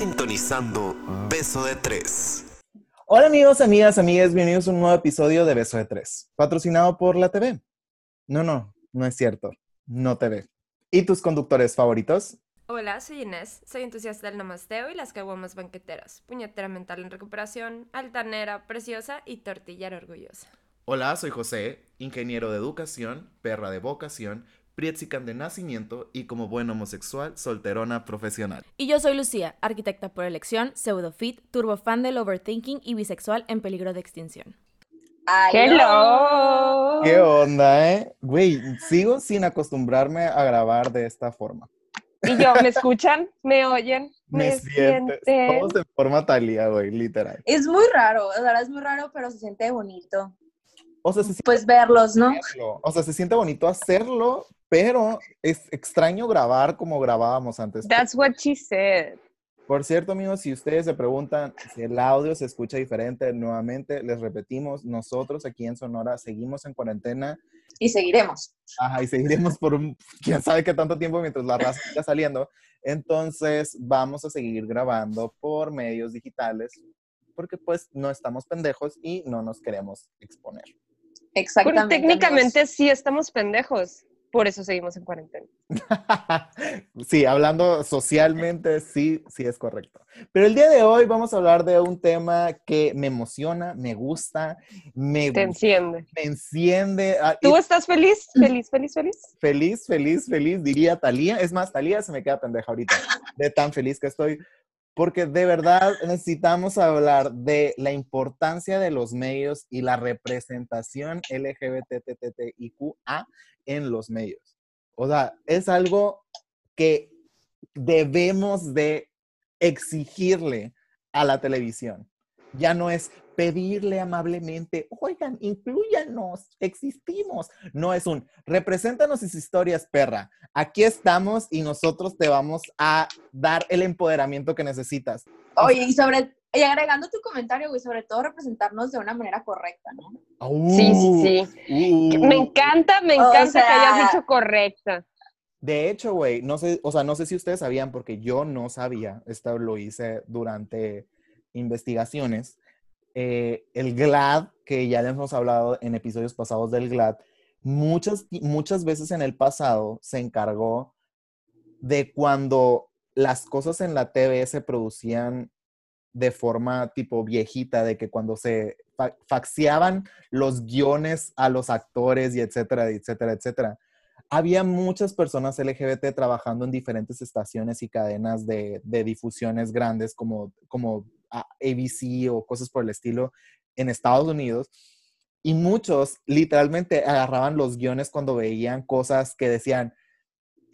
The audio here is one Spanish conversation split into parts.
sintonizando Beso de Tres. Hola amigos, amigas, amigas, bienvenidos a un nuevo episodio de Beso de Tres, patrocinado por la TV. No, no, no es cierto, no TV. ¿Y tus conductores favoritos? Hola, soy Inés, soy entusiasta del namasteo y las caguamas banqueteras, puñetera mental en recuperación, altanera, preciosa y tortillera orgullosa. Hola, soy José, ingeniero de educación, perra de vocación, Prietzican de nacimiento y como buen homosexual, solterona profesional. Y yo soy Lucía, arquitecta por elección, pseudofit, turbofan del overthinking y bisexual en peligro de extinción. ¡Hello! ¿Qué onda, eh? Güey, sigo sin acostumbrarme a grabar de esta forma. Y yo, ¿me escuchan? ¿Me oyen? Me, sientes. Todos de forma talía, güey, literal. Es muy raro, la verdad es muy raro, pero se siente bonito. O sea, se siente Pues verlos, ¿no? hacerlo. O sea, se siente bonito hacerlo, pero es extraño grabar como grabábamos antes. That's what she said. Por cierto, amigos, si ustedes se preguntan si el audio se escucha diferente, nuevamente les repetimos, nosotros aquí en Sonora seguimos en cuarentena Y seguiremos. Ajá, y seguiremos por un, quién sabe qué tanto tiempo mientras la raza siga saliendo. Entonces, vamos a seguir grabando por medios digitales porque pues no estamos pendejos y no nos queremos exponer. Exactamente. Bueno, técnicamente amigos. sí estamos pendejos. Por eso seguimos en cuarentena. sí, hablando socialmente, sí, sí es correcto. Pero el día de hoy vamos a hablar de un tema que me emociona, me gusta, me, Te enciende. me enciende. ah, ¿Tú estás feliz? ¿Feliz, feliz, feliz? feliz, feliz, feliz, diría Talía. Es más, Talía se me queda pendeja ahorita de tan feliz que estoy. Porque de verdad necesitamos hablar de la importancia de los medios y la representación LGBTTIQA en los medios. O sea, es algo que debemos de exigirle a la televisión. Ya no es pedirle amablemente, oigan, incluyanos, existimos. No es un, represéntanos sus historias, perra. Aquí estamos y nosotros te vamos a dar el empoderamiento que necesitas. Oye, y sobre, y agregando tu comentario, güey, sobre todo representarnos de una manera correcta, ¿no? Sí, sí, sí. Uh. Me encanta, me encanta que sea- hayas dicho correcta. De hecho, güey, no sé, o sea, no sé si ustedes sabían, porque yo no sabía, esto lo hice durante investigaciones. Eh, el GLAD, que ya les hemos hablado en episodios pasados del GLAD, muchas, muchas veces en el pasado se encargó de cuando las cosas en la TV se producían de forma tipo viejita, de que cuando se fa- los guiones a los actores y etcétera, etcétera, etcétera. Había muchas personas LGBT trabajando en diferentes estaciones y cadenas de, de difusiones grandes como, como a- ABC o cosas por el estilo en Estados Unidos. Y muchos literalmente agarraban los guiones cuando veían cosas que decían,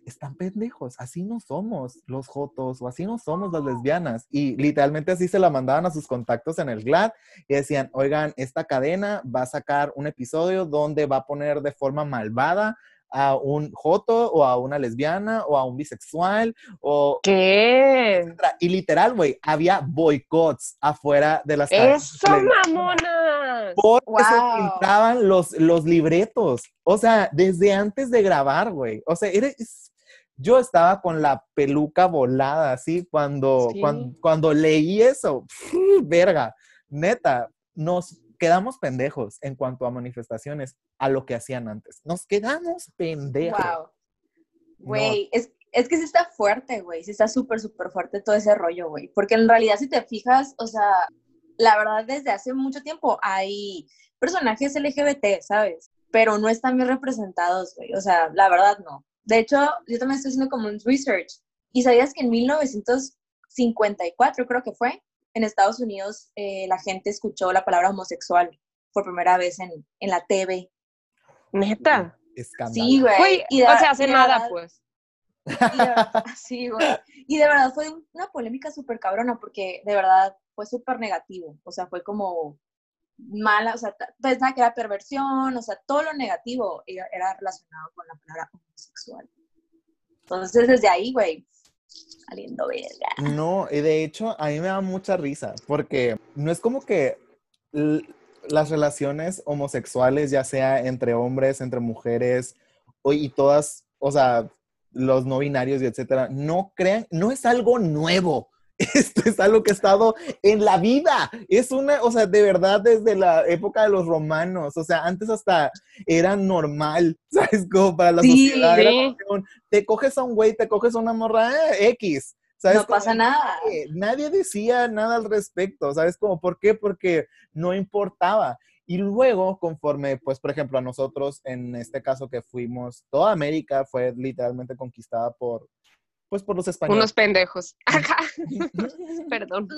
están pendejos, así no somos los jotos o así no somos las lesbianas. Y literalmente así se la mandaban a sus contactos en el GLAD y decían, oigan, esta cadena va a sacar un episodio donde va a poner de forma malvada a un joto o a una lesbiana o a un bisexual o ¿Qué? etcétera. y literal, güey, había boicots afuera de las ¡Eso, mamonas! porque se Wow. filtraban los, los libretos. O sea, desde antes de grabar, güey. O sea, era- es- yo estaba con la peluca volada, así, cuando, Sí. cuan- cuando, leí eso. verga, neta, nos quedamos pendejos en cuanto a manifestaciones a lo que hacían antes. Nos quedamos pendejos. Wow. Güey, es, es que sí está fuerte, güey. Sí está súper, súper fuerte todo ese rollo, güey. Porque en realidad, si te fijas, o sea, la verdad, desde hace mucho tiempo hay personajes LGBT, ¿sabes? Pero no están bien representados, güey. O sea, la verdad, no. De hecho, yo también estoy haciendo como un research. ¿Y sabías que en 1954, creo que fue, en Estados Unidos, eh, la gente escuchó la palabra homosexual por primera vez en, en la TV? ¿Neta? Escándalo. Sí, güey. Y de- o sea, hace nada, verdad- pues. y de verdad- sí, güey. Y de verdad fue una polémica súper cabrona porque de verdad fue súper negativo. O sea, fue como mala, o sea, pensaba que era perversión, o sea, todo lo negativo era relacionado con la palabra homosexual. Entonces, desde ahí, güey, saliendo verga. No, y de hecho a mí me da mucha risa porque no es como que las relaciones homosexuales, ya sea entre hombres, entre mujeres y todas, o sea, los no binarios y etcétera, no crean, no es algo nuevo Esto es algo que ha estado en la vida. Es una, o sea, de verdad desde la época de los romanos. O sea, antes hasta era normal, ¿sabes? Como para la Sí, sociedad. era te coges a un güey, te coges a una morra eh, X. ¿Sabes? No pasa nada. Nadie, nadie decía nada al respecto. ¿Sabes? Como, ¿por qué? Porque no importaba. Y luego, conforme, pues, por ejemplo, a nosotros, en este caso que fuimos, toda América fue literalmente conquistada por, pues, por los españoles. Unos pendejos. Ajá. Perdón.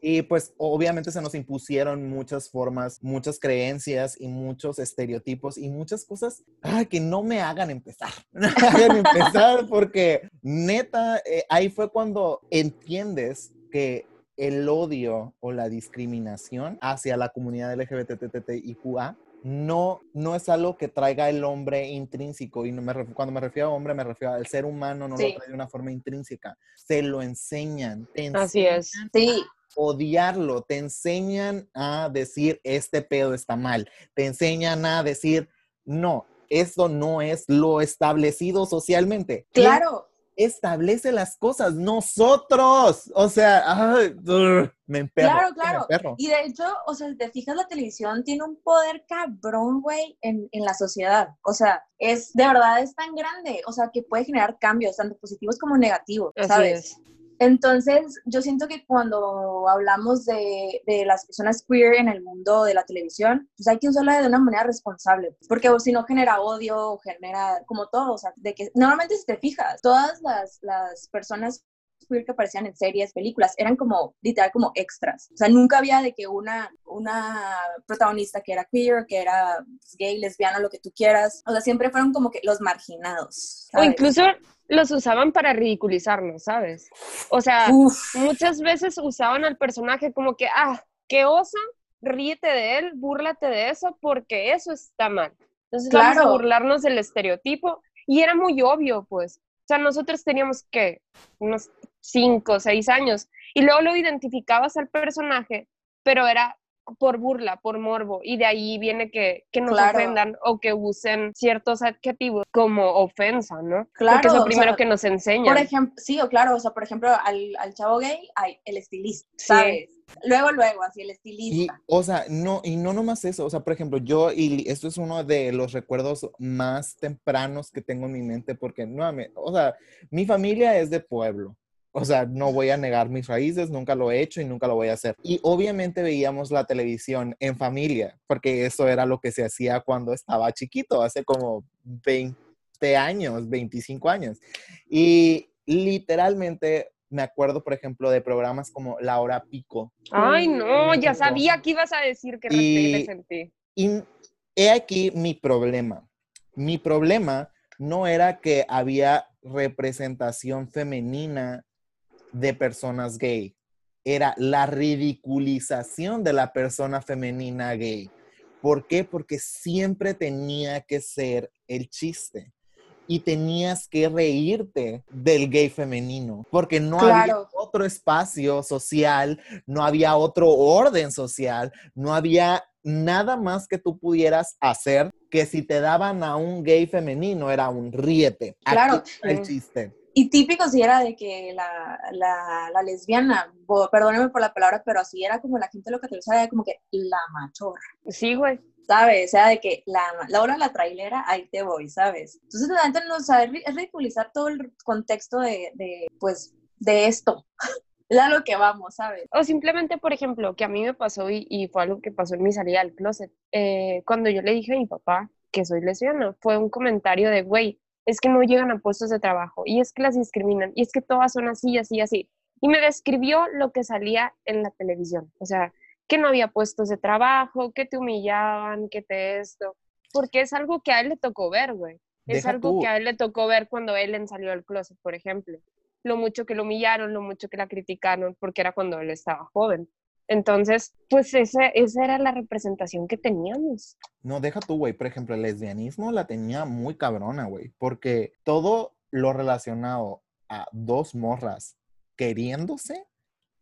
Y pues obviamente se nos impusieron muchas formas, muchas creencias y muchos estereotipos y muchas cosas que no me hagan empezar. No me hagan empezar porque neta, eh, ahí fue cuando entiendes que el odio o la discriminación hacia la comunidad LGBTTIQA no, no es algo que traiga el hombre intrínseco. Y no me ref- cuando me refiero a hombre, me refiero al ser humano, no Sí. lo trae de una forma intrínseca. Se lo enseñan. te Así es. Sí, odiarlo, te enseñan a decir este pedo está mal, te enseñan a decir no, esto no es lo establecido socialmente. ¿Quién claro. Establece las cosas? Nosotros. O sea, ay, me emperro. Claro, claro. emperro. Y de hecho, o sea, si te fijas, la televisión tiene un poder cabrón, güey, en, en la sociedad. O sea, es, de verdad es tan grande, o sea, que puede generar cambios, tanto positivos como negativos, Así ¿sabes? es. Entonces, yo siento que cuando hablamos de, de las personas queer en el mundo de la televisión, pues hay que usarla de una manera responsable, porque si no genera odio, genera como todo, o sea, de que normalmente si te fijas, todas las, las personas queer que aparecían en series, películas, eran como, literal, como extras. O sea, nunca había de que una, una protagonista que era queer, que era pues, gay, lesbiana, lo que tú quieras. O sea, siempre fueron como que los marginados. O ¿sabes? incluso los usaban para ridiculizarnos, ¿sabes? O sea, Uf, muchas veces usaban al personaje como que, ah, qué osa, ríete de él, búrlate de eso, porque eso está mal. Entonces vamos a Claro. burlarnos del estereotipo. Y era muy obvio, pues. Sea, nosotros teníamos que unos cinco o seis años. Y luego lo identificabas al personaje, pero era por burla, por morbo. Y de ahí viene que, que nos Claro. ofendan o que usen ciertos adjetivos como ofensa, ¿no? Porque es Claro, lo o primero sea, que nos enseñan. Por ejemplo, sí, o claro, o sea, por ejemplo, al, al chavo gay, hay el estilista, Sí. ¿sabes? Luego, luego, así el Y, estilista. o sea, no, y no nomás eso, o sea, por ejemplo, yo, y esto es uno de los recuerdos más tempranos que tengo en mi mente, porque, nuevamente, o sea, mi familia es de pueblo, o sea, no voy a negar mis raíces, nunca lo he hecho y nunca lo voy a hacer. Y obviamente veíamos la televisión en familia, porque eso era lo que se hacía cuando estaba chiquito, hace como 20 años, 25 años. Y literalmente me acuerdo, por ejemplo, de programas como La Hora Pico, Ay, no, ya sabía que ibas a decir que Y- sentí. Y he aquí mi problema. Mi problema no era que había representación femenina de personas gay, era la ridiculización de la persona femenina gay. ¿Por qué? Porque siempre tenía que ser el chiste y tenías que reírte del gay femenino, porque no había otro espacio social, no había otro orden social, no había nada más que tú pudieras hacer que si te daban a un gay femenino era un ríete. Aquí Claro. está el chiste. Y típico si era de que la, la, la lesbiana, bo- perdóneme por la palabra, pero así era como la gente lo que te era como que la machorra, Sí, güey. ¿sabes? O sea, de que la, la hora de la trailera, ahí te voy, ¿sabes? Entonces la gente no sabe, es ridiculizar todo el contexto de, de pues, de esto. es a lo que vamos, ¿sabes? O simplemente, por ejemplo, que a mí me pasó y, y fue algo que pasó en mi salida del closet. eh, cuando yo le dije a mi papá que soy lesbiana, fue un comentario de, güey, es que no llegan a puestos de trabajo y es que las discriminan y es que todas son así, así, así. Y me describió lo que salía en la televisión. O sea, que no había puestos de trabajo, que te humillaban, que te esto. Porque es algo que a él le tocó ver, güey. Es Deja algo tú. que a él le tocó ver cuando Ellen salió del closet, por ejemplo. Lo mucho que lo humillaron, lo mucho que la criticaron, porque era cuando él estaba joven. Entonces, pues ese, esa era la representación que teníamos. No, deja tú, güey. Por ejemplo, el lesbianismo la tenía muy cabrona, güey. Porque todo lo relacionado a dos morras queriéndose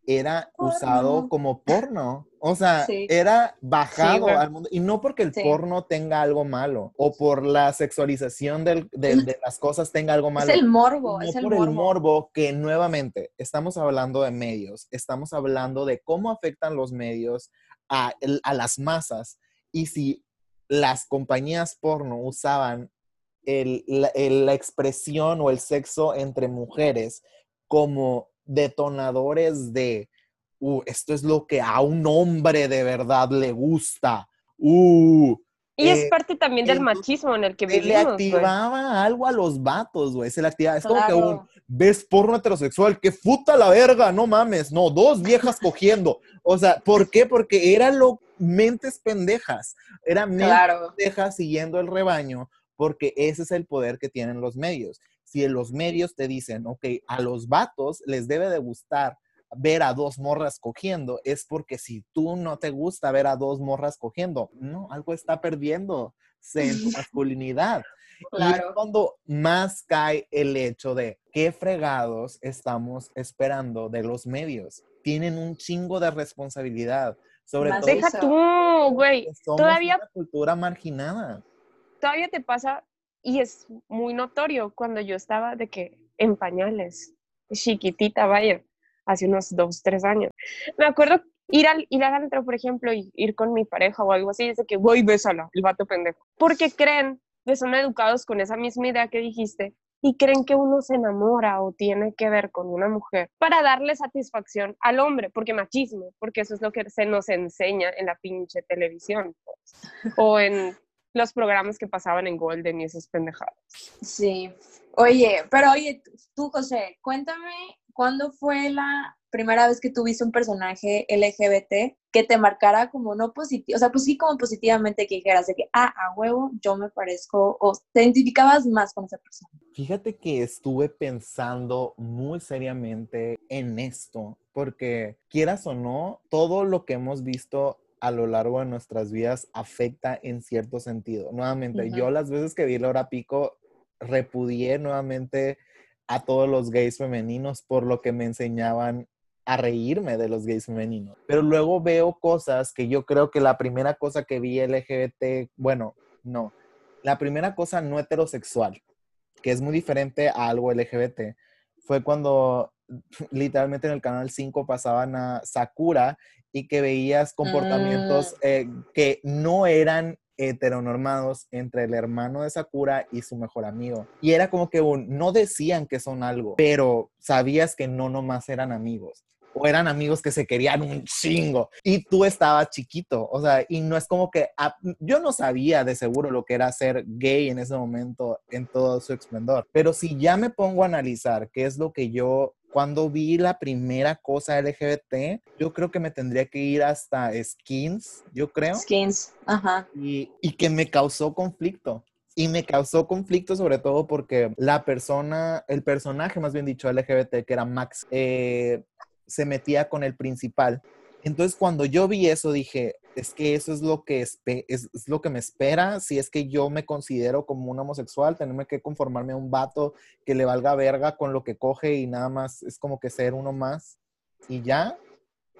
era Porno. usado como porno. O sea, Sí. era bajado al mundo. Y no porque el Sí. porno tenga algo malo o por la sexualización del- del- de las cosas tenga algo Es malo. el morbo, no es el por morbo. el morbo que nuevamente estamos hablando de medios, estamos hablando de cómo afectan los medios a, las masas y si las compañías porno usaban el- la, el- la expresión o el sexo entre mujeres como detonadores de, "Uh, esto es lo que a un hombre de verdad le gusta. Uh, Y es Eh, parte también del machismo en el que se le vivimos, güey. activaba algo a los vatos, güey. Se le activaba. Es como que un, ves porno heterosexual, que puta la verga, no mames, no, dos viejas cogiendo. O sea, ¿por qué? Porque era lo mentes pendejas. Era mentes Claro. pendejas siguiendo el rebaño, porque ese es el poder que tienen los medios. Si en los medios te dicen, ok, a los vatos les debe de gustar ver a dos morras cogiendo, es porque si tú no te gusta ver a dos morras cogiendo, no, algo está perdiendo en tu masculinidad. Y es Claro. cuando más cae el hecho de qué fregados estamos esperando de los medios. Tienen un chingo de responsabilidad, sobre Más todo Deja tú, güey. Todavía una cultura marginada. todavía te pasa, y es muy notorio, cuando yo estaba de que en pañales, chiquitita, vaya, hace unos dos, tres años. Me acuerdo ir al, ir al antro, por ejemplo, y ir con mi pareja o algo así, y dice que voy, bésala, el vato pendejo. Porque creen que son educados con esa misma idea que dijiste y creen que uno se enamora o tiene que ver con una mujer para darle satisfacción al hombre, porque machismo, porque eso es lo que se nos enseña en la pinche televisión, pues, o en los programas que pasaban en Golden y esas pendejadas. Sí. Oye, pero oye, tú, José, cuéntame, ¿cuándo fue la primera vez que tuviste un personaje LGBT que te marcara como no positivo, o sea, pues sí como positivamente que dijeras de que, ah, a huevo, yo me parezco, o te identificabas más con esa persona? Fíjate que estuve pensando muy seriamente en esto, porque quieras o no, todo lo que hemos visto a lo largo de nuestras vidas afecta en cierto sentido. Nuevamente, yo las veces que vi la hora pico, repudié nuevamente a todos los gays femeninos por lo que me enseñaban a reírme de los gays femeninos. Pero luego veo cosas que yo creo que la primera cosa que vi LGBT, bueno, no, la primera cosa no heterosexual, que es muy diferente a algo LGBT, fue cuando literalmente en el canal 5 pasaban a Sakura y que veías comportamientos eh, que no eran heteronormados entre el hermano de Sakura y su mejor amigo. Y era como que un, no decían que son algo, pero sabías que no nomás eran amigos. O eran amigos que se querían un chingo. Y tú estabas chiquito. O sea, y no es como que ah, yo no sabía de seguro lo que era ser gay en ese momento en todo su esplendor. Pero si ya me pongo a analizar qué es lo que yo cuando vi la primera cosa LGBT, yo creo que me tendría que ir hasta Skins, yo creo, Skins, ajá. y, y que me causó conflicto. Y me causó conflicto sobre todo porque la persona, el personaje más bien dicho LGBT, que era Max, eh, se metía con el principal. Entonces cuando yo vi eso dije, es que eso es lo que, es, es lo que me espera si es que yo me considero como un homosexual, tenerme que conformarme a un vato que le valga verga con lo que coge y nada más es como que ser uno más y ya.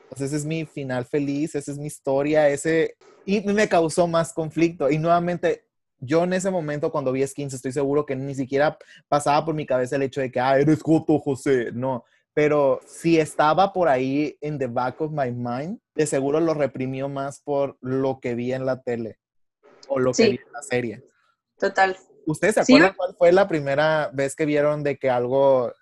Pues ese es mi final feliz, esa es mi historia, ese... Y me causó más conflicto. Y nuevamente, yo en ese momento cuando vi skins estoy seguro que ni siquiera pasaba por mi cabeza el hecho de que, ah, eres Joto, José. No, pero si estaba por ahí en the back of my mind, de seguro lo reprimió más por lo que vi en la tele o lo que vi en la serie. Total. ¿Ustedes se Sí, acuerdan cuál fue la primera vez que vieron de que algo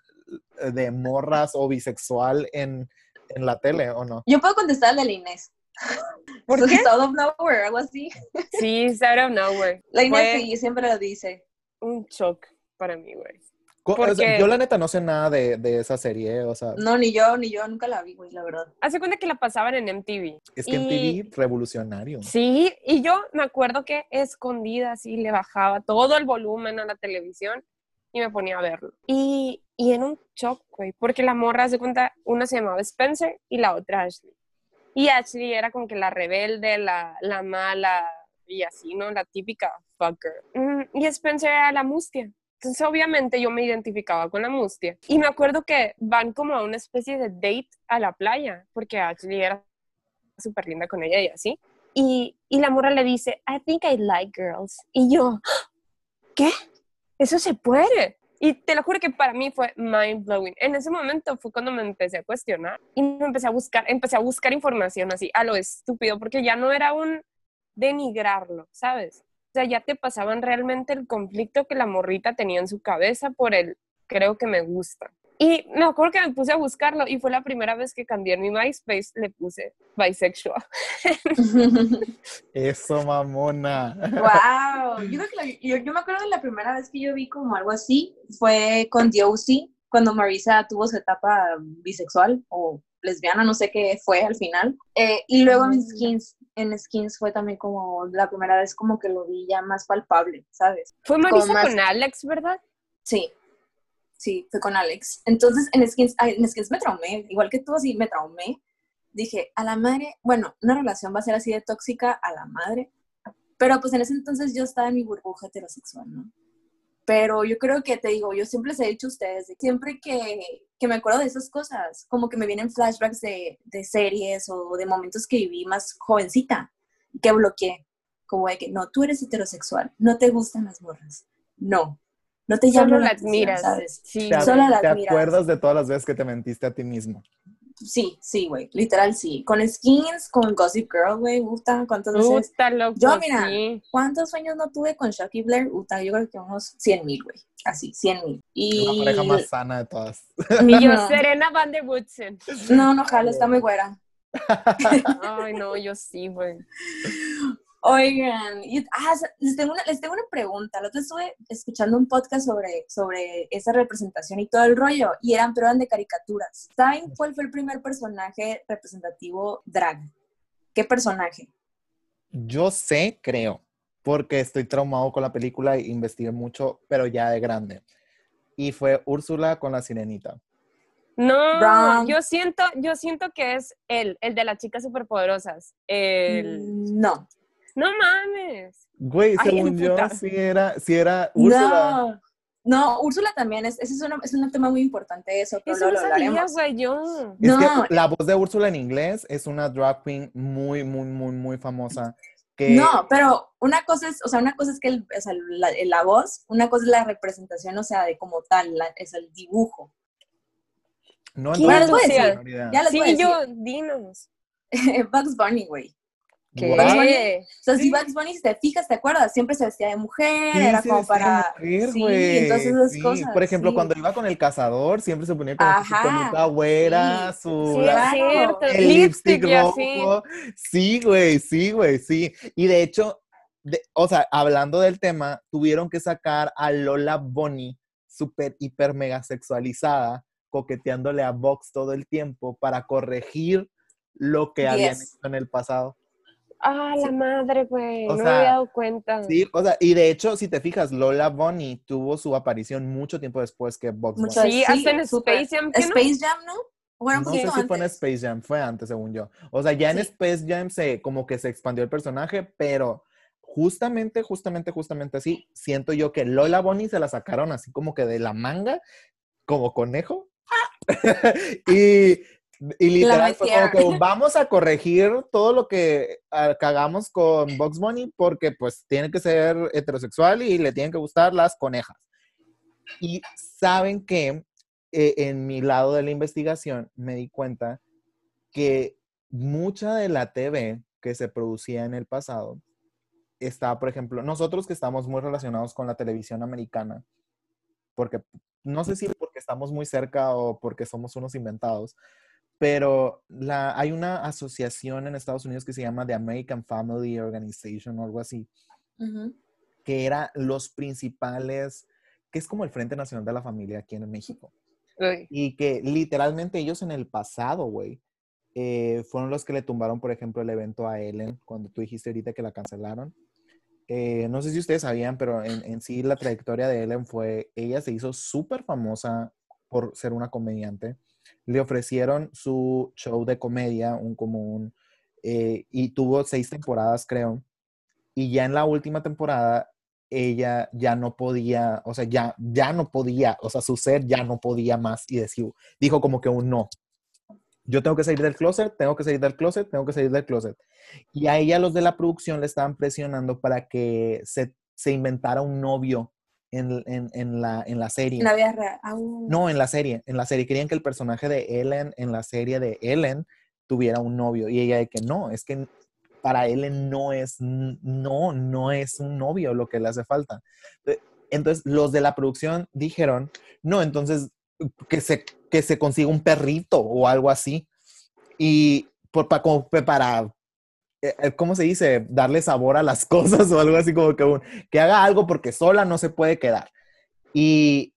eh, de morras o bisexual en, en la tele o no? Yo puedo contestar de la Inés. ¿Por So qué? it's out of nowhere, algo así. Sí, it's out of nowhere. La Inés Fue sí, siempre lo dice. un shock para mí, güey. Co- o sea, Porque- yo la neta no sé nada de, de esa serie, o sea, No, ni yo, ni yo, nunca la vi, güey, la verdad. Hace cuenta que la pasaban en MTV. es que y- TV revolucionario. Sí, y yo me acuerdo que escondida así le bajaba todo el volumen a la televisión y me ponía a verlo. Y, y en un shock, güey, porque la morra, se cuenta, una se llamaba Spencer y la otra Ashley. Y Ashley era como que la rebelde, la, la mala y así, ¿no? La típica fucker. Mm, Y Spencer era la mustia, Entonces, obviamente, yo me identificaba con la mustia. Y me acuerdo que van como a una especie de date a la playa, porque Ashley era súper linda con ella y así. Y, y la morra le dice, I think I like girls. Y yo, ¿qué? Eso se puede. Y te lo juro que para mí fue mind blowing. En ese momento fue cuando me empecé a cuestionar y me empecé a buscar, empecé a buscar información así a lo estúpido, porque ya no era un denigrarlo, ¿sabes? O sea, ya te pasaban realmente el conflicto que la morrita tenía en su cabeza por el creo que me gusta. Y me acuerdo que me puse a buscarlo y fue la primera vez que cambié en mi MySpace, le puse bisexual. Eso, mamona. Wow. Yo, creo que la- yo, yo me acuerdo de la primera vez que yo vi como algo así, fue con DOC, cuando Marisa tuvo su etapa bisexual o lesbiana, no sé qué fue al final. Eh, y luego en Skins, en Skins fue también como la primera vez como que lo vi ya más palpable, ¿sabes? Fue Marisa más- con Alex, ¿verdad? Sí, sí, fue con Alex. Entonces en Skins, ay, en Skins me traumé, igual que tú, así me traumé. Dije, a la madre, bueno, una relación va a ser así de tóxica a la madre. Pero pues en ese entonces yo estaba en mi burbuja heterosexual, ¿no? Pero yo creo que te digo, yo siempre les he dicho a ustedes, siempre que, que me acuerdo de esas cosas, como que me vienen flashbacks de, de series o de momentos que viví más jovencita, que bloqueé. Como de que, no, tú eres heterosexual, no te gustan las morras. No, no te llamo Solo la admiras. ¿sabes? Sí. ¿Te, Solo la te admiras. acuerdas de todas las veces que te mentiste a ti mismo? Sí, sí, güey, literal sí. Con skins, con Gossip Girl, güey, puta, ¿cuántas veces? Puta, loco, Yo, mira, sí. ¿Cuántos sueños no tuve con Chucky Blair? Puta, yo creo que unos 100 mil, güey. Así, 100 mil. Y... La pareja más sana de todas. Y yo, No. Serena Van der Woodsen. No, no, jalo, está muy güera. Ay, no, yo sí, güey. Oigan, y- ah, les tengo, una, les tengo una pregunta. La otra estuve escuchando un podcast sobre, sobre esa representación y todo el rollo, y eran, pero eran de caricaturas. ¿Saben cuál fue el primer personaje representativo drag? ¿Qué personaje? Yo sé, creo, porque estoy traumado con la película e investigué mucho, pero ya de grande. Y fue Úrsula con la sirenita. No, Wrong. yo siento, yo siento que es él, el de las chicas superpoderosas. El... Mm, No. No mames. Güey, Ay, según yo, sí era, sí era Úrsula. No, no, Úrsula también, es, ese es, una- es un tema muy importante eso, pero Eso no lo sabía, güey, yo. Es No. que la voz de Úrsula en inglés es una drag queen muy, muy, muy, muy famosa. Que No, pero una cosa es, o sea, una cosa es que el- o sea, la, la voz, una cosa es la representación, o sea, de como tal, la- es el dibujo. no ¿Quién entramos les puede en decir? Ya les voy a Sí, decir, yo, dinos. Bugs Bunny, güey. ¿Qué? Bugs Bunny, ¿Qué? o sea, si Bugs Bunny, si te fijas, ¿te acuerdas? Siempre se vestía de mujer, Sí, era como para... mujer, sí, güey. entonces esas Sí, cosas. Por ejemplo, sí. cuando iba con el cazador, siempre se ponía como su Ajá, güera, su Sí, la- es cierto. el lipstick rojo. Sí, güey, sí, güey, sí. Y de hecho, de- o sea, hablando del tema, tuvieron que sacar a Lola Bonnie, súper, hiper, mega sexualizada, coqueteándole a Vox todo el tiempo para corregir lo que habían Yes. hecho en el pasado. Ah, la madre, güey. No sea, me había dado cuenta. Sí, o sea, y de hecho, si te fijas, Lola Bonnie tuvo su aparición mucho tiempo después que Vox Mucho Bunny. Sí, Sí, hasta en. Space Jam. ¿qué no? Jam, ¿no? Bueno, un No sé poquito si fue en antes. Space Jam, fue antes, según yo. O sea, ya en Sí. Space Jam se como que se expandió el personaje, pero justamente, justamente, justamente así, siento yo que Lola Bonnie se la sacaron así como que de la manga, como conejo. y, y literal fue como que vamos a corregir todo lo que ah, cagamos con Box Bunny porque pues tiene que ser heterosexual y le tienen que gustar las conejas. Y saben que eh, en mi lado de la investigación me di cuenta que mucha de la TV que se producía en el pasado estaba, por ejemplo, nosotros que estamos muy relacionados con la televisión americana, porque no sé si porque estamos muy cerca o porque somos unos inventados, pero la, hay una asociación en Estados Unidos que se llama The American Family Organization o algo así, Ujú. que era los principales, que es como el Frente Nacional de la Familia aquí en México. Uy. Y que literalmente ellos en el pasado, güey, eh, fueron los que le tumbaron, por ejemplo, el evento a Ellen, cuando tú dijiste ahorita que la cancelaron. Eh, no sé si ustedes sabían, pero en, en sí la trayectoria de Ellen fue, ella se hizo súper famosa por ser una comediante. Le ofrecieron su show de comedia, un común, y tuvo seis temporadas, creo. Y ya en la última temporada ella ya no podía, o sea, ya, ya no podía, o sea, su ser ya no podía más y decir, dijo como que un no. Yo tengo que salir del closet, tengo que salir del closet, tengo que salir del closet. Y a ella los de la producción le estaban presionando para que se, se inventara un novio en, en- en la, en la serie. En la vida real. Ah. No, en la serie. En la serie querían que el personaje de Ellen, en la serie de Ellen, tuviera un novio. Y ella de que no, es que para Ellen no es, no, no es un novio lo que le hace falta. Eh, Entonces, los de la producción dijeron, no, entonces que se, que se consiga un perrito o algo así. Y por, para, ¿cómo se dice? Darle sabor a las cosas o algo así como que, un- que haga algo porque sola no se puede quedar. Y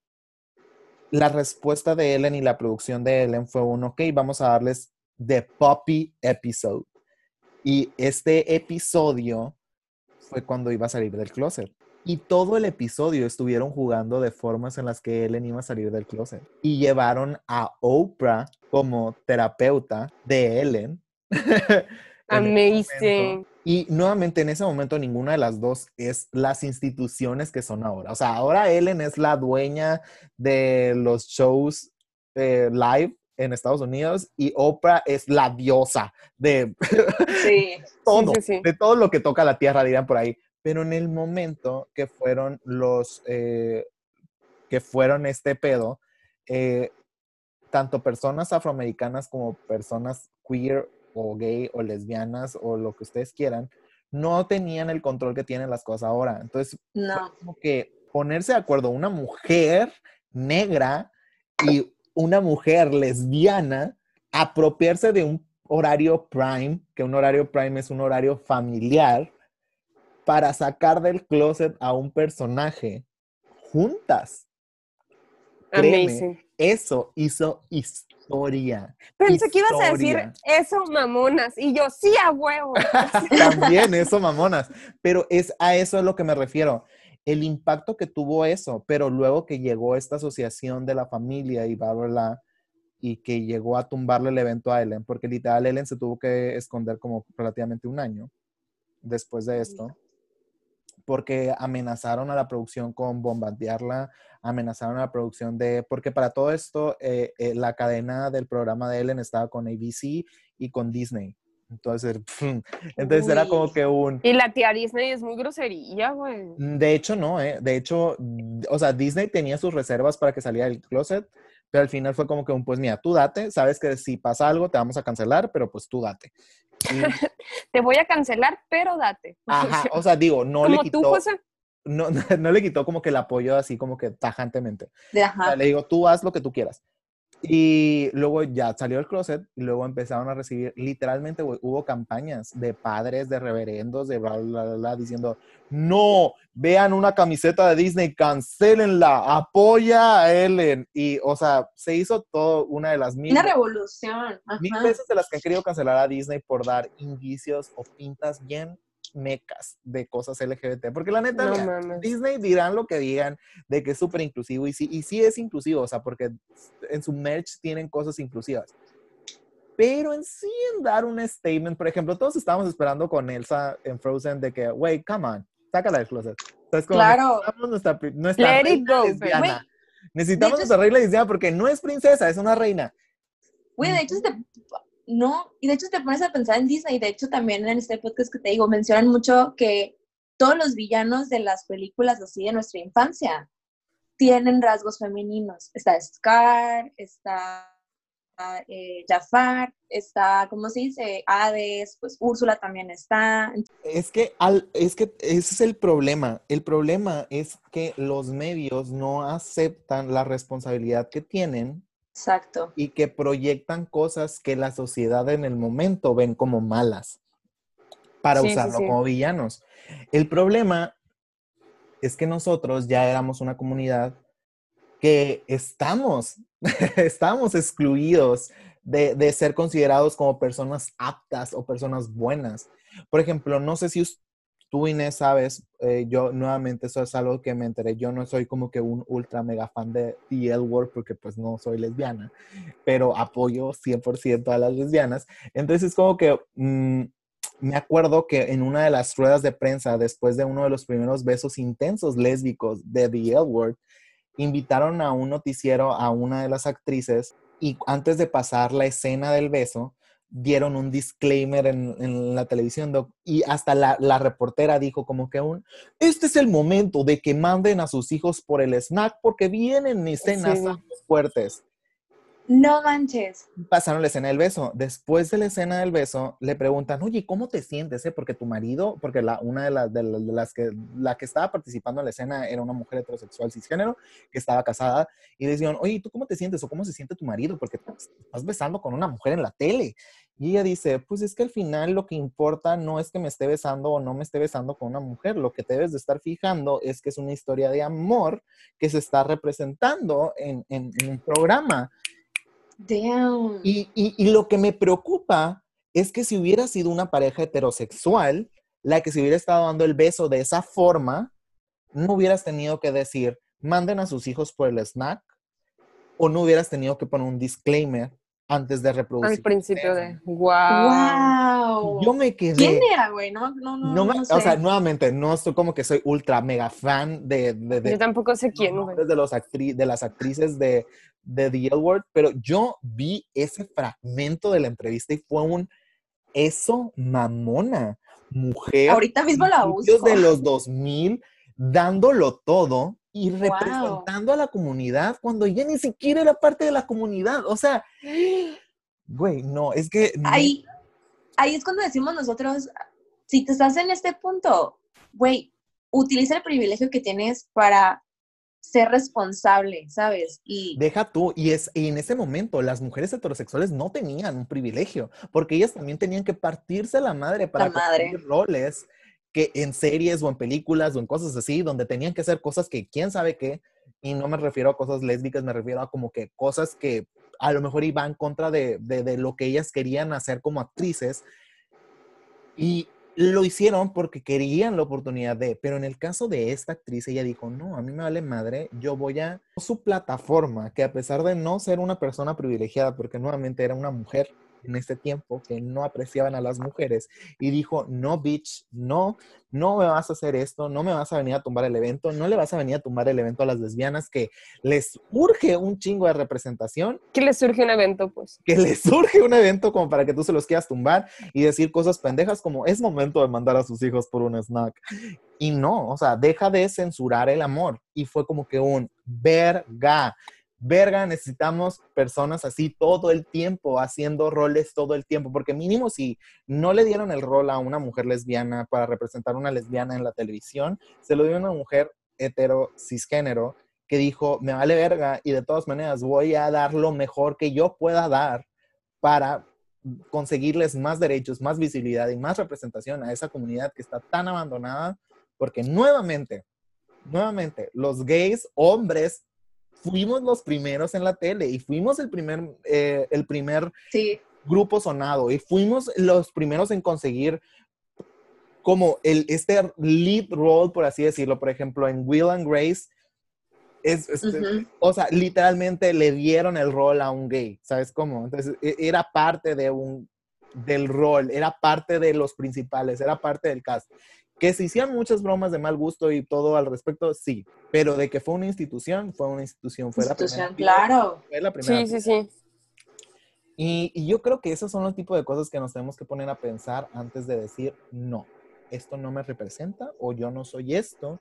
la respuesta de Ellen y la producción de Ellen fue un, ok, vamos a darles The Puppy Episode. Y este episodio fue cuando iba a salir del closet. Y todo el episodio estuvieron jugando de formas en las que Ellen iba a salir del closet. Y llevaron a Oprah como terapeuta de Ellen. Amazing. momento. Y nuevamente en ese momento ninguna de las dos es las instituciones que son ahora. O sea, ahora Ellen es la dueña de los shows eh, live en Estados Unidos y Oprah es la diosa de Sí. todo, sí, sí. de todo lo que toca la tierra, dirían por ahí. Pero en el momento que fueron los, eh, que fueron este pedo, eh, tanto personas afroamericanas como personas queer o gay o lesbianas o lo que ustedes quieran, no tenían el control que tienen las cosas ahora. Entonces, No. como que ponerse de acuerdo una mujer negra y una mujer lesbiana, apropiarse de un horario prime, que un horario prime es un horario familiar, para sacar del closet a un personaje juntas. Créeme, Amazing. Eso hizo historia. Pensé que ibas a decir eso, mamonas. Y yo, sí, a huevo. También eso, mamonas. Pero es a eso a lo que me refiero. El impacto que tuvo eso, pero luego que llegó esta asociación de la familia y bla, bla, bla, y que llegó a tumbarle el evento a Ellen, porque literal Ellen se tuvo que esconder como relativamente un año después de esto, porque amenazaron a la producción con bombardearla, amenazaron a la producción de, porque para todo esto eh, eh, la cadena del programa de Ellen estaba con ABC y con Disney. Entonces, entonces era como Uy. que un... Y la tía Disney es muy grosería, güey. De hecho, no, ¿eh? De hecho, o sea, Disney tenía sus reservas para que saliera del closet, pero al final fue como que un, pues mira, tú date, sabes que si pasa algo te vamos a cancelar, pero pues tú date. Y, Te voy a cancelar, pero date. ajá, o sea, digo, no le quitó, tú, José. no, no le quitó como que el apoyo así como que tajantemente. O sea, le digo, tú haz lo que tú quieras. Y luego ya salió del closet y luego empezaron a recibir, literalmente hubo campañas de padres, de reverendos, de bla, bla, bla, bla, diciendo, no, vean una camiseta de Disney, cancelenla, apoya a Ellen. Y, o sea, se hizo todo una de las mil, Una revolución. mil veces de las que han querido cancelar a Disney por dar indicios o pintas bien mecas de cosas LGBT. Porque la neta, No mira. Disney dirán lo que digan de que es súper inclusivo y sí, y sí es inclusivo, o sea, porque en su merch tienen cosas inclusivas. Pero en sí, en dar un statement, por ejemplo, todos estábamos esperando con Elsa en Frozen de que, wey, come on, sácala del closet. Entonces, como Claro. necesitamos nuestra, nuestra Let it go, lesbiana. Necesitamos hecho, nuestra reina lesbiana porque no es princesa, es una reina. Güey, de hecho, si te, no, y de hecho te pones a pensar en Disney, de hecho también en este podcast que te digo, mencionan mucho que todos los villanos de las películas así de nuestra infancia tienen rasgos femeninos. Está Scar, está eh, Jafar, está, ¿cómo se dice? Hades, pues Úrsula también está. Es que, al, es que ese es el problema. El problema es que los medios no aceptan la responsabilidad que tienen Exacto. y que proyectan cosas que la sociedad en el momento ven como malas para Sí, usarlo sí. como villanos. El problema es que nosotros ya éramos una comunidad que estamos, estamos excluidos de, de ser considerados como personas aptas o personas buenas. Por ejemplo, no sé si tú, Inés, sabes, eh, yo nuevamente eso es algo que me enteré, yo no soy como que un ultra mega fan de The L porque pues no soy lesbiana, pero apoyo 100% a las lesbianas. Entonces es como que mm, me acuerdo que en una de las ruedas de prensa, después de uno de los primeros besos intensos lésbicos de The L invitaron a un noticiero a una de las actrices y antes de pasar la escena del beso, dieron un disclaimer en, en la televisión doc, y hasta la, la reportera dijo como que un, este es el momento de que manden a sus hijos por el snack porque vienen escenas Sí. fuertes. No manches. Pasaron la escena del beso. Después de la escena del beso, le preguntan, oye, ¿cómo te sientes? eh? Porque tu marido, porque la, una de, las que, la que estaba participando en la escena era una mujer heterosexual cisgénero que estaba casada y le decían, oye, ¿tú cómo te sientes o cómo se siente tu marido? Porque estás besando con una mujer en la tele. Y ella dice, pues es que al final lo que importa no es que me esté besando o no me esté besando con una mujer. Lo que te debes de estar fijando es que es una historia de amor que se está representando en, en- en un programa. Damn. Y, y- y lo que me preocupa es que si hubiera sido una pareja heterosexual, la que se hubiera estado dando el beso de esa forma, no hubieras tenido que decir, manden a sus hijos por el snack, o no hubieras tenido que poner un disclaimer antes de reproducir. Al principio de, wow. Wow. Yo me quedé... ¿Quién era, güey? No, no, no. No me- no o sea, nuevamente, no estoy como que soy ultra mega fan de, de, de- Yo tampoco sé quién, güey. de, los actri- de las actrices de, de The L Word, pero yo vi ese fragmento de la entrevista y fue un eso mamona, mujer, Ahorita mismo la busco. de los 2000 dándolo todo y Wow. representando a la comunidad cuando ella ni siquiera era parte de la comunidad, o sea, güey, no, es que no- Ahí, ahí es cuando decimos nosotros, si te estás en este punto, güey, utiliza el privilegio que tienes para ser responsable, ¿sabes? Y Deja tú, y, es, y en ese momento las mujeres heterosexuales no tenían un privilegio, porque ellas también tenían que partirse la madre para La madre. roles que en series o en películas o en cosas así, donde tenían que hacer cosas que quién sabe qué, y no me refiero a cosas lésbicas, me refiero a como que cosas que a lo mejor iban contra de, de- de lo que ellas querían hacer como actrices, y lo hicieron porque querían la oportunidad de, pero en el caso de esta actriz, ella dijo, no, a mí me vale madre, yo voy a su plataforma, que a pesar de no ser una persona privilegiada, porque nuevamente era una mujer en este tiempo que no apreciaban a las mujeres, y dijo, no, bitch, no, no me vas a hacer esto, no me vas a venir a tumbar el evento, no le vas a venir a tumbar el evento a las lesbianas que les urge un chingo de representación, Que le surge un evento, pues. que les surge un evento como para que tú se los quieras tumbar y decir cosas pendejas como es momento de mandar a sus hijos por un snack. Y no, o sea, deja de censurar el amor. Y fue como que un verga. Verga, necesitamos personas así todo el tiempo, haciendo roles todo el tiempo, porque mínimo si no le dieron el rol a una mujer lesbiana para representar una lesbiana en la televisión, se lo dio a una mujer hetero cisgénero que dijo, me vale verga y de todas maneras voy a dar lo mejor que yo pueda dar para conseguirles más derechos, más visibilidad y más representación a esa comunidad que está tan abandonada, porque nuevamente, nuevamente, los gays, hombres, fuimos los primeros en la tele y fuimos el primer, eh, el primer sí, grupo sonado y fuimos los primeros en conseguir como el, este lead role, por así decirlo, por ejemplo, en Will and Grace, es, es- ujú. o sea, literalmente le dieron el rol a un gay, ¿sabes cómo? Entonces, e- era parte de un, del rol, era parte de los principales, era parte del cast. Que se hicieron muchas bromas de mal gusto y todo al respecto, sí, pero de que fue una institución, fue una institución, fue institución, la primera. claro. Fue la primera. Sí, sí, sí. Y, y yo creo que esos son los tipos de cosas que nos tenemos que poner a pensar antes de decir, no, esto no me representa o yo no soy esto.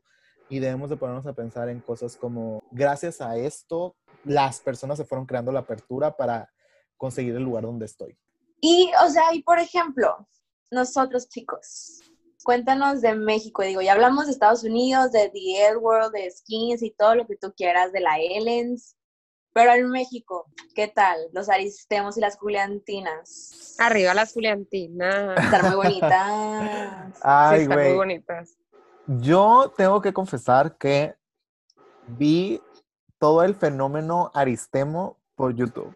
Y debemos de ponernos a pensar en cosas como, gracias a esto, las personas se fueron creando la apertura para conseguir el lugar donde estoy. Y, o sea, y por ejemplo, nosotros chicos, cuéntanos de México. Digo, ya hablamos de Estados Unidos, de The World, de Skins y todo lo que tú quieras, de la Ellens. Pero en México, ¿qué tal? Los aristemos y las juliantinas. Arriba las Juliantinas. Están muy bonitas. Sí, Ay, están muy bonitas. Yo tengo que confesar que vi todo el fenómeno Aristemo por YouTube.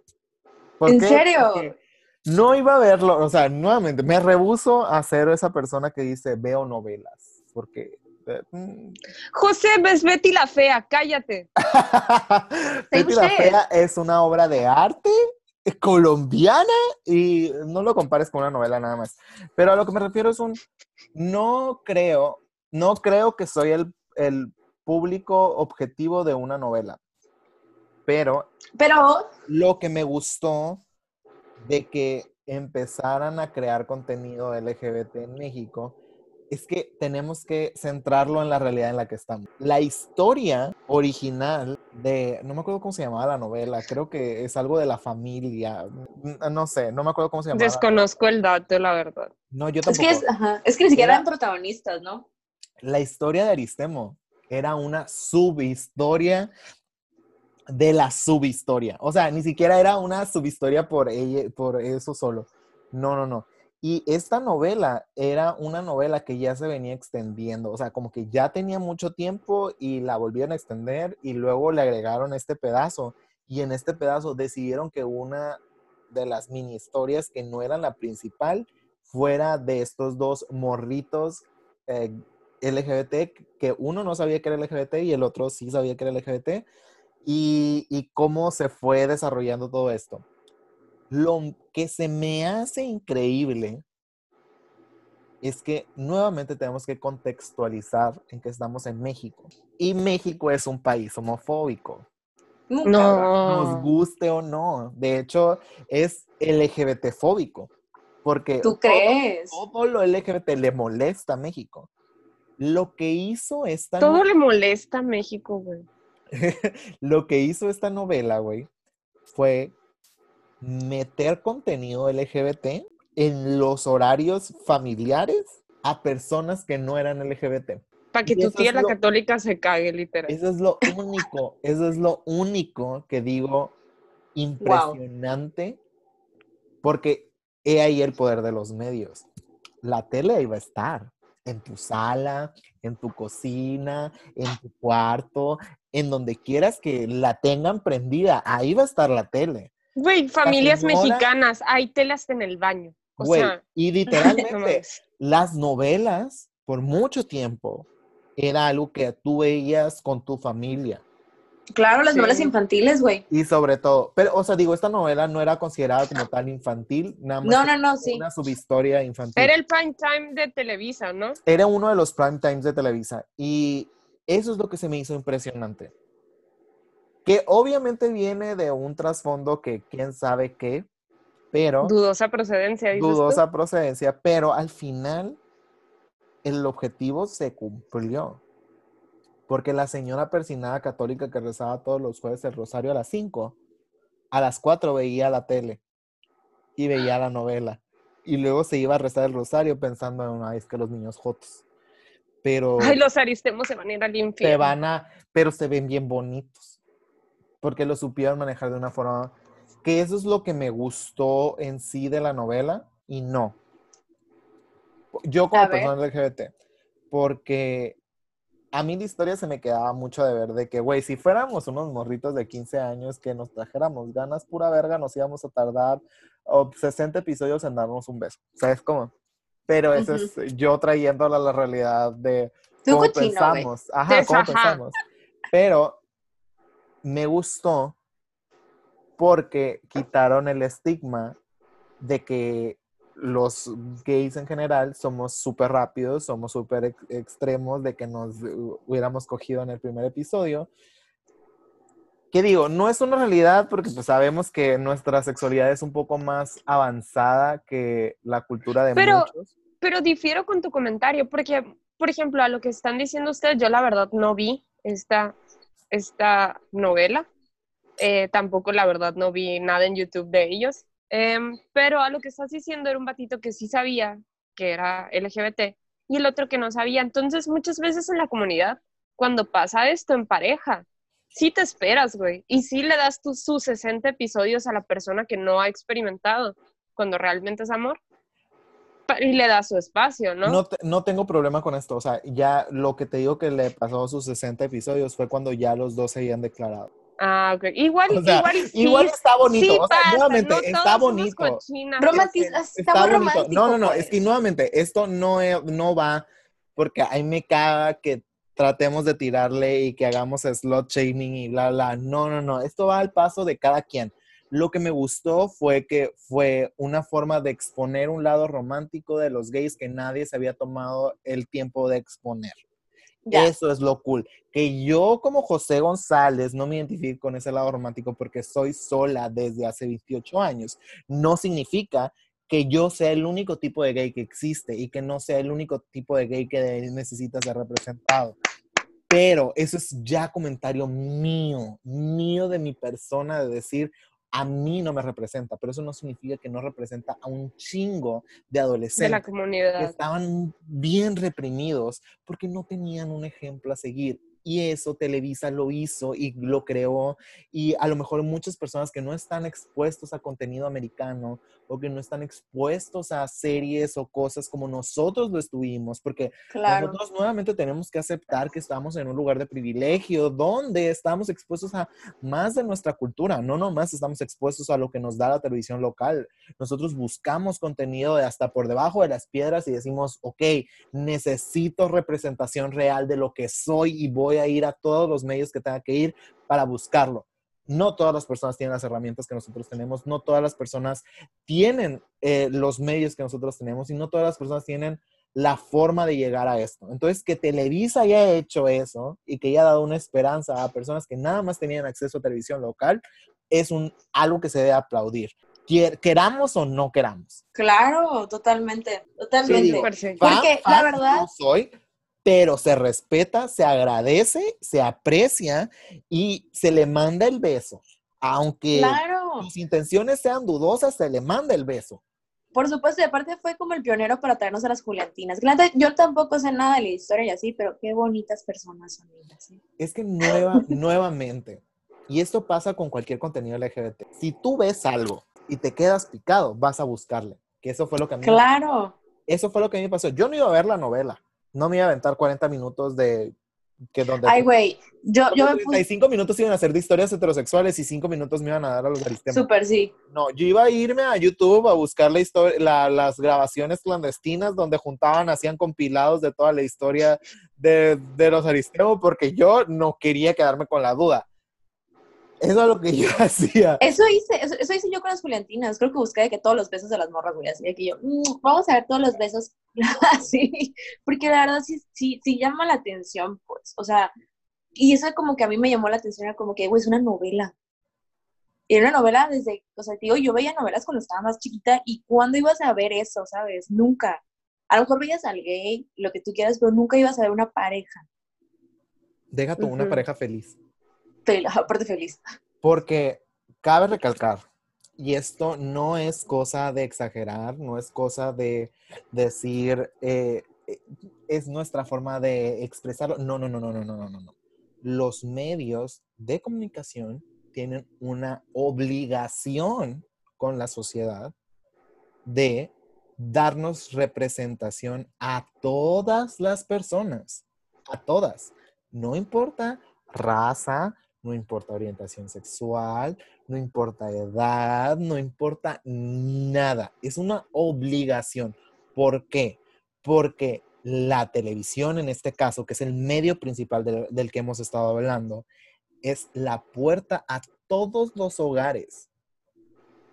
¿Por ¿En qué? serio? Porque no iba a verlo, o sea, nuevamente, me rehuso a ser esa persona que dice veo novelas, porque... eh, mm. José, ves Betty la Fea, cállate. Betty la. Fea es una obra de arte colombiana y no lo compares con una novela nada más. Pero a lo que me refiero es un, no creo, no creo que soy el, el público objetivo de una novela. Pero Pero, lo que me gustó de que empezaran a crear contenido LGBT en México es que tenemos que centrarlo en la realidad en la que estamos. La historia original de, no me acuerdo cómo se llamaba la novela, creo que es algo de la familia, no sé, no me acuerdo cómo se llamaba. Desconozco el dato, la verdad. No, yo es tampoco. que, es, ajá, es que ni siquiera Era- eran protagonistas, ¿no? La historia de Aristemo era una subhistoria de la subhistoria. O sea, ni siquiera era una subhistoria por, ella, por eso solo. No, no, no. Y esta novela era una novela que ya se venía extendiendo. O sea, como que ya tenía mucho tiempo y la volvieron a extender y luego le agregaron este pedazo. Y en este pedazo decidieron que una de las mini historias que no era la principal fuera de estos dos morritos eh, LGBT, que uno no sabía que era LGBT y el otro sí sabía que era LGBT, y, y cómo se fue desarrollando todo esto. Lo que se me hace increíble es que nuevamente tenemos que contextualizar en que estamos en México. Y México es un país homofóbico, No. nos guste o no. De hecho, es LGBT fóbico, porque ¿Tú todo- crees? todo lo LGBT le molesta a México. Lo que hizo esta Todo le molesta a México, güey. lo que hizo esta novela, güey, fue meter contenido LGBT en los horarios familiares a personas que no eran LGBT. Para que Y tu tía la lo- católica se cague, literal. Eso es lo único, eso es lo único que digo impresionante, porque he ahí el poder de los medios. La tele iba a estar en tu sala, en tu cocina, en tu cuarto, en donde quieras que la tengan prendida, ahí va a estar la tele. Güey, familias señora- mexicanas, hay telas en el baño. O Güey, sea, y literalmente las novelas, por mucho tiempo, era algo que tú veías con tu familia. Claro, las Sí. novelas infantiles, güey. Y sobre todo, pero, o sea, digo, esta novela no era considerada como tal infantil, nada más No, no, no, sí. una subhistoria infantil. Era el prime time de Televisa, ¿no? Era uno de los prime times de Televisa. Y eso es lo que se me hizo impresionante. Que obviamente viene de un trasfondo que quién sabe qué, pero Dudosa procedencia, dices tú. dudosa procedencia, pero al final el objetivo se cumplió. Porque la señora persinada católica que rezaba todos los jueves el rosario a las 5, a las 4 veía la tele y veía la novela. Y luego se iba a rezar el rosario pensando en, ay, es que los niños jotos. Pero Ay, los aristemos se van a ir al se infierno. van a, pero se ven bien bonitos. Porque lo supieron manejar de una forma que eso es lo que me gustó en sí de la novela y no. Yo como persona LGBT, porque a mí la historia se me quedaba mucho de ver de que, güey, si fuéramos unos morritos de 15 años que nos trajéramos ganas pura verga, nos íbamos a tardar oh, 60 episodios en darnos un beso. ¿Sabes cómo? Pero eso es yo trayéndola a la realidad de Tú cómo cochino, pensamos. Ajá, cómo Ajá. pensamos. Pero me gustó porque quitaron el estigma de que los gays en general somos súper rápidos, somos súper ex- extremos, de que nos hu- hubiéramos cogido en el primer episodio. Que digo, no es una realidad porque pues sabemos que nuestra sexualidad es un poco más avanzada que la cultura de Pero- muchos. Pero difiero con tu comentario, porque, por ejemplo, a lo que están diciendo ustedes, yo la verdad no vi esta, esta novela. Eh, tampoco, la verdad, no vi nada en YouTube de ellos. Em, pero a lo que estás diciendo era un batito que sí sabía que era LGBT y el otro que no sabía. Entonces, muchas veces en la comunidad, cuando pasa esto en pareja, sí te esperas, güey. Y sí le das tus, sus 60 episodios a la persona que no ha experimentado, cuando realmente es amor. Y le das su espacio, ¿no? No, te- tengo problema con esto. O sea, ya lo que te digo que le pasó sus 60 episodios fue cuando ya los dos se habían declarado. Ah, ok. Igual, O sea, igual, y sí, igual está bonito, sí o sea, pasa, nuevamente, no está bonito. Romantiz- está, Está bonito. romántico. No, no, no, pues. es que nuevamente, esto no, no va porque ahí me caga que tratemos de tirarle y que hagamos slot shaming y bla, bla. No, no, no. Esto va al paso de cada quien. Lo que me gustó fue que fue una forma de exponer un lado romántico de los gays que nadie se había tomado el tiempo de exponer. Ya. Eso es lo cool. Que yo como José González no me identifico con ese lado romántico porque soy sola desde hace 28 años. No significa que yo sea el único tipo de gay que existe y que no sea el único tipo de gay que necesita ser representado. Pero eso es ya comentario mío, mío de mi persona, de decir, a mí no me representa, pero eso no significa que no representa a un chingo de De la adolescentes que comunidad. estaban bien reprimidos porque no tenían un ejemplo a seguir. Y eso Televisa lo hizo y lo creó. Y a lo mejor muchas personas que no están expuestos a contenido americano o que no están expuestos a series o cosas como nosotros lo estuvimos, porque Claro. nosotros nuevamente tenemos que aceptar que estamos en un lugar de privilegio donde estamos expuestos a más de nuestra cultura, no nomás estamos expuestos a lo que nos da la televisión local. Nosotros buscamos contenido de hasta por debajo de las piedras y decimos, ok, necesito representación real de lo que soy y voy a ir a todos los medios que tenga que ir para buscarlo. No todas las personas tienen las herramientas que nosotros tenemos, no todas las personas tienen eh, los medios que nosotros tenemos y no todas las personas tienen la forma de llegar a esto. Entonces, que Televisa haya hecho eso y que haya dado una esperanza a personas que nada más tenían acceso a televisión local, es un, algo que se debe aplaudir. Quier- queramos o no queramos. Claro, totalmente, totalmente. digo. Fan- Porque, fan la verdad- no soy, pero se respeta, se agradece, se aprecia y se le manda el beso. Aunque Claro, sus intenciones sean dudosas, se le manda el beso. por supuesto, y aparte fue como el pionero para traernos a las Juliantinas. Neta, Yo tampoco sé nada de la historia y así, pero qué bonitas personas son ellas. ¿eh? Es que nueva, nuevamente, y esto pasa con cualquier contenido LGBT, si tú ves algo y te quedas picado, vas a buscarle. Que eso fue lo que a mí, Claro, eso fue lo que a mí me pasó. Yo no iba a ver la novela, no me iba a aventar 40 minutos de que donde ay, güey, yo, yo me puse 35 minutos iban a ser de historias heterosexuales y 5 minutos me iban a dar a los aristemas. súper, sí. No, yo iba a irme a YouTube a buscar la historia, la- las grabaciones clandestinas donde juntaban, hacían compilados de toda la historia de, de los Aristeo, porque yo no quería quedarme con la duda. Eso es lo que yo hacía. Eso hice, eso, eso hice yo con las Juliantinas. Creo que busqué de que todos los besos de las morras, güey. Así de que yo, "Mm, vamos a ver todos los besos. Así. Porque la verdad sí, sí, sí llama la atención, pues. O sea, y eso como que a mí me llamó la atención. Era como que, güey, es una novela. Y era una novela desde, o sea, tío, yo veía novelas cuando estaba más chiquita. ¿Y cuándo ibas a ver eso, sabes? Nunca. A lo mejor veías al gay, lo que tú quieras, pero nunca ibas a ver una pareja. Deja tú una pareja feliz la feliz. Porque cabe recalcar, y esto no es cosa de exagerar, no es cosa de decir, eh, eh, es nuestra forma de expresarlo. No, no, no, no, no, no, no, no. Los medios de comunicación tienen una obligación con la sociedad de darnos representación a todas las personas, a todas. No importa raza, no importa orientación sexual, no importa edad, no importa nada. Es una obligación. ¿Por qué? Porque la televisión, en este caso, que es el medio principal del, que hemos estado hablando, es la puerta a todos los hogares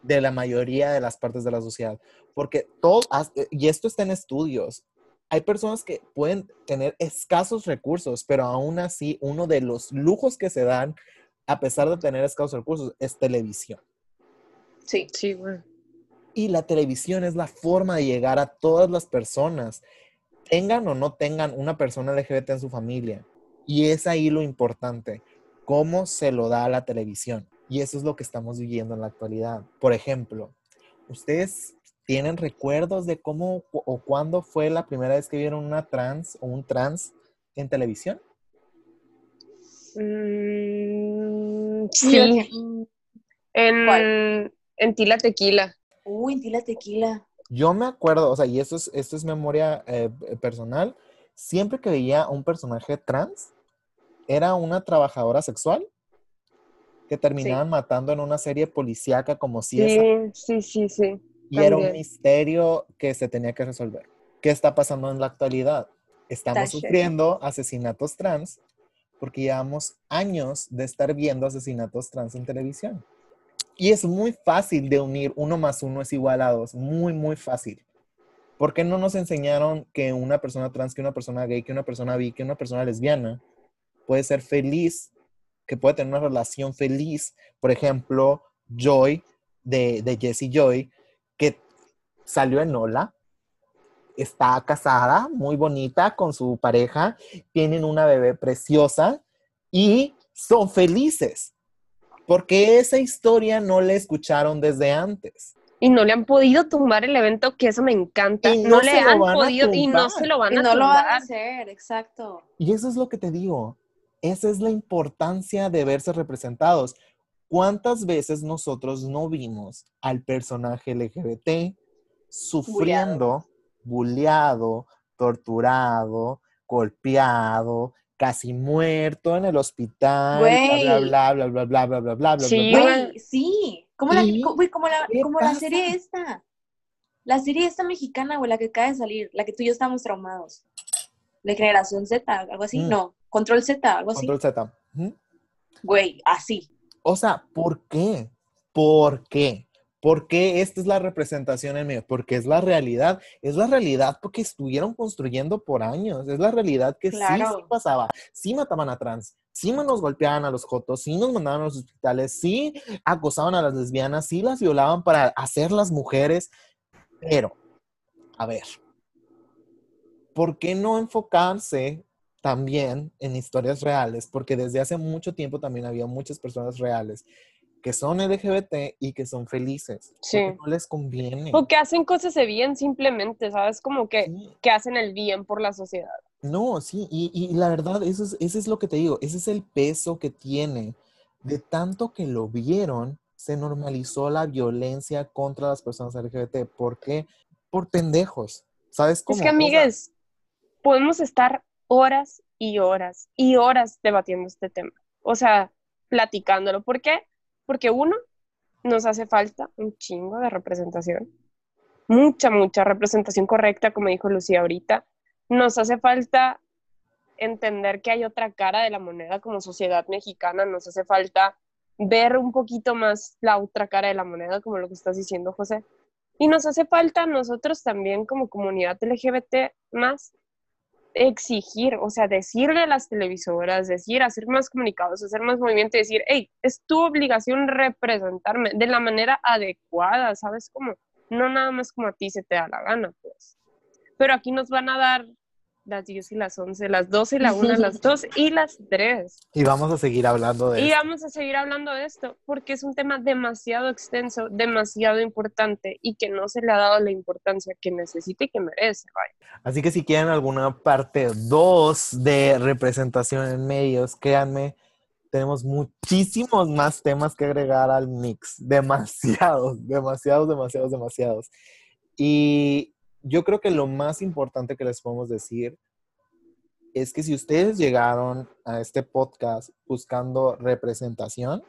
de la mayoría de las partes de la sociedad. Porque todo, y esto está en estudios, hay personas que pueden tener escasos recursos, pero aún así uno de los lujos que se dan, a pesar de tener escasos recursos, es televisión. Sí. Sí, güey. Y la televisión es la forma de llegar a todas las personas, tengan o no tengan una persona LGBT en su familia. Y es ahí lo importante, cómo se lo da a la televisión. Y eso es lo que estamos viviendo en la actualidad. Por ejemplo, ¿ustedes tienen recuerdos de cómo o cuándo fue la primera vez que vieron una trans o un trans en televisión? Mm, Sí. sí. En, ¿Cuál? en Tila Tequila. Uy, en ti la tequila. Yo me acuerdo, o sea, y esto es, esto es memoria eh, personal, siempre que veía a un personaje trans, era una trabajadora sexual que terminaban matando en una serie policíaca como si Sí, sí, sí, sí. Y era un misterio que se tenía que resolver. ¿Qué está pasando en la actualidad? Estamos sufriendo asesinatos trans porque llevamos años de estar viendo asesinatos trans en televisión. Y es muy fácil de unir, uno más uno es igual a dos, muy, muy fácil. ¿Por qué no nos enseñaron que una persona trans, que una persona gay, que una persona bi, que una persona lesbiana puede ser feliz, que puede tener una relación feliz? Por ejemplo, Joy, de, de Jessie Joy, salió en Ola, está casada, muy bonita con su pareja, tienen una bebé preciosa y son felices. Porque esa historia no la escucharon desde antes. Y no le han podido tumbar el evento, que eso me encanta. Y no, no le han podido y no se lo van Y a no lo van a hacer, exacto. Y eso es lo que te digo. Esa es la importancia de verse representados. ¿Cuántas veces nosotros no vimos al personaje LGBT sufriendo, bulleado, torturado, golpeado, casi muerto en el hospital, bla, bla, bla, bla, bla, bla, bla, bla, bla, Sí, bla, bla? güey. Sí. Como la, ¿Y co- güey, como la, como la serie esta. La serie esta mexicana, güey, la que acaba de salir, la que tú y yo estamos traumados. De generación Z, algo así. Mm. No, control Z, algo así. Control Z. Güey, así. O sea, ¿por qué? ¿Por qué? ¿Por qué esta es la representación en medio? Porque es la realidad. Es la realidad porque estuvieron construyendo por años. Es la realidad que sí, sí Claro. pasaba. Sí mataban a trans, sí nos golpeaban a los jotos, sí nos mandaban a los hospitales, sí acosaban a las lesbianas, sí las violaban para hacerlas mujeres. Pero, a ver, ¿por qué no enfocarse también en historias reales? Porque desde hace mucho tiempo también había muchas personas reales que son LGBT y que son felices. Sí. no les conviene. O que hacen cosas de bien simplemente, ¿sabes? Como que, Sí. que hacen el bien por la sociedad. No, sí, y, y la verdad, eso es, eso es lo que te digo, ese es el peso que tiene. De tanto que lo vieron, se normalizó la violencia contra las personas LGBT. ¿Por qué? Por pendejos. ¿Sabes cómo? Es que, O sea, amigues, podemos estar horas y horas y horas debatiendo este tema. O sea, platicándolo. ¿Por qué? Porque uno, nos hace falta un chingo de representación. Mucha, mucha representación correcta, como dijo Lucía ahorita. Nos hace falta entender que hay otra cara de la moneda como sociedad mexicana. Nos hace falta ver un poquito más la otra cara de la moneda, como lo que estás diciendo, José. Y nos hace falta nosotros también como comunidad LGBT más exigir, o sea, decirle a las televisoras, decir, hacer más comunicados, hacer más movimiento y decir, hey, es tu obligación representarme de la manera adecuada, ¿sabes? Como, no nada más como a ti se te da la gana, pues. Pero aquí nos van a dar las 10 y las 11, las 12 y la 1, las 2 y las 3. Y vamos a seguir hablando de Y esto. vamos a seguir hablando de esto porque es un tema demasiado extenso, demasiado importante y que no se le ha dado la importancia que necesita y que merece. vaya. Así que si quieren alguna parte 2 de representación en medios, créanme, tenemos muchísimos más temas que agregar al mix. Demasiados, demasiados, demasiados, demasiados. Y yo creo que lo más importante que les podemos decir es que si ustedes llegaron a este podcast buscando representación,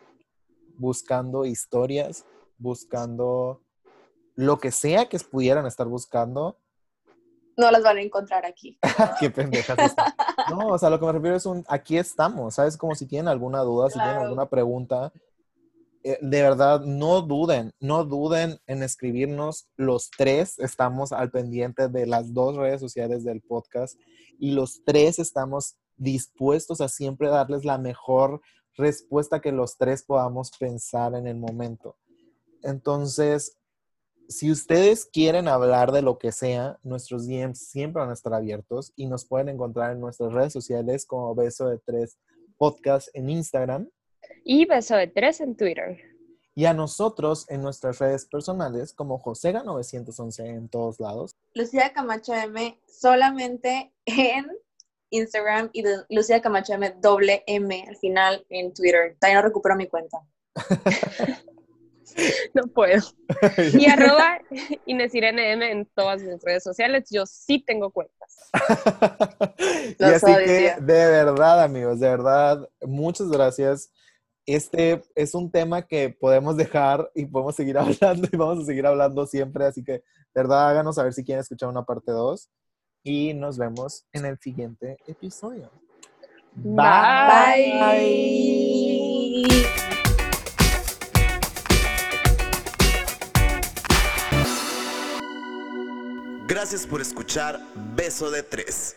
buscando historias, buscando lo que sea que pudieran estar buscando, No las van a encontrar aquí. Qué pendejas están. No, o sea, lo que me refiero es un, aquí estamos, ¿sabes? Como si tienen alguna duda, si tienen Claro. alguna pregunta, de verdad, no duden, no duden en escribirnos. Los tres estamos al pendiente de las dos redes sociales del podcast y los tres estamos dispuestos a siempre darles la mejor respuesta que los tres podamos pensar en el momento. Entonces, si ustedes quieren hablar de lo que sea, nuestros DMs siempre van a estar abiertos y nos pueden encontrar en nuestras redes sociales como Beso de Tres Podcast en Instagram Y beso de tres en Twitter. y a nosotros en nuestras redes personales como Josega911 en todos lados. Lucía Camacho M solamente en Instagram y Lucía Camacho M doble M al final en Twitter. Todavía no recupero mi cuenta. No puedo. Y arroba Inesirene M en todas mis redes sociales. Yo sí tengo cuentas. y así que, de verdad, amigos, de verdad, muchas gracias este es un tema que podemos dejar y podemos seguir hablando y vamos a seguir hablando siempre, así que, de verdad, háganos saber si quieren escuchar una parte 2 y nos vemos en el siguiente episodio. Bye. Gracias por escuchar Beso de Tres.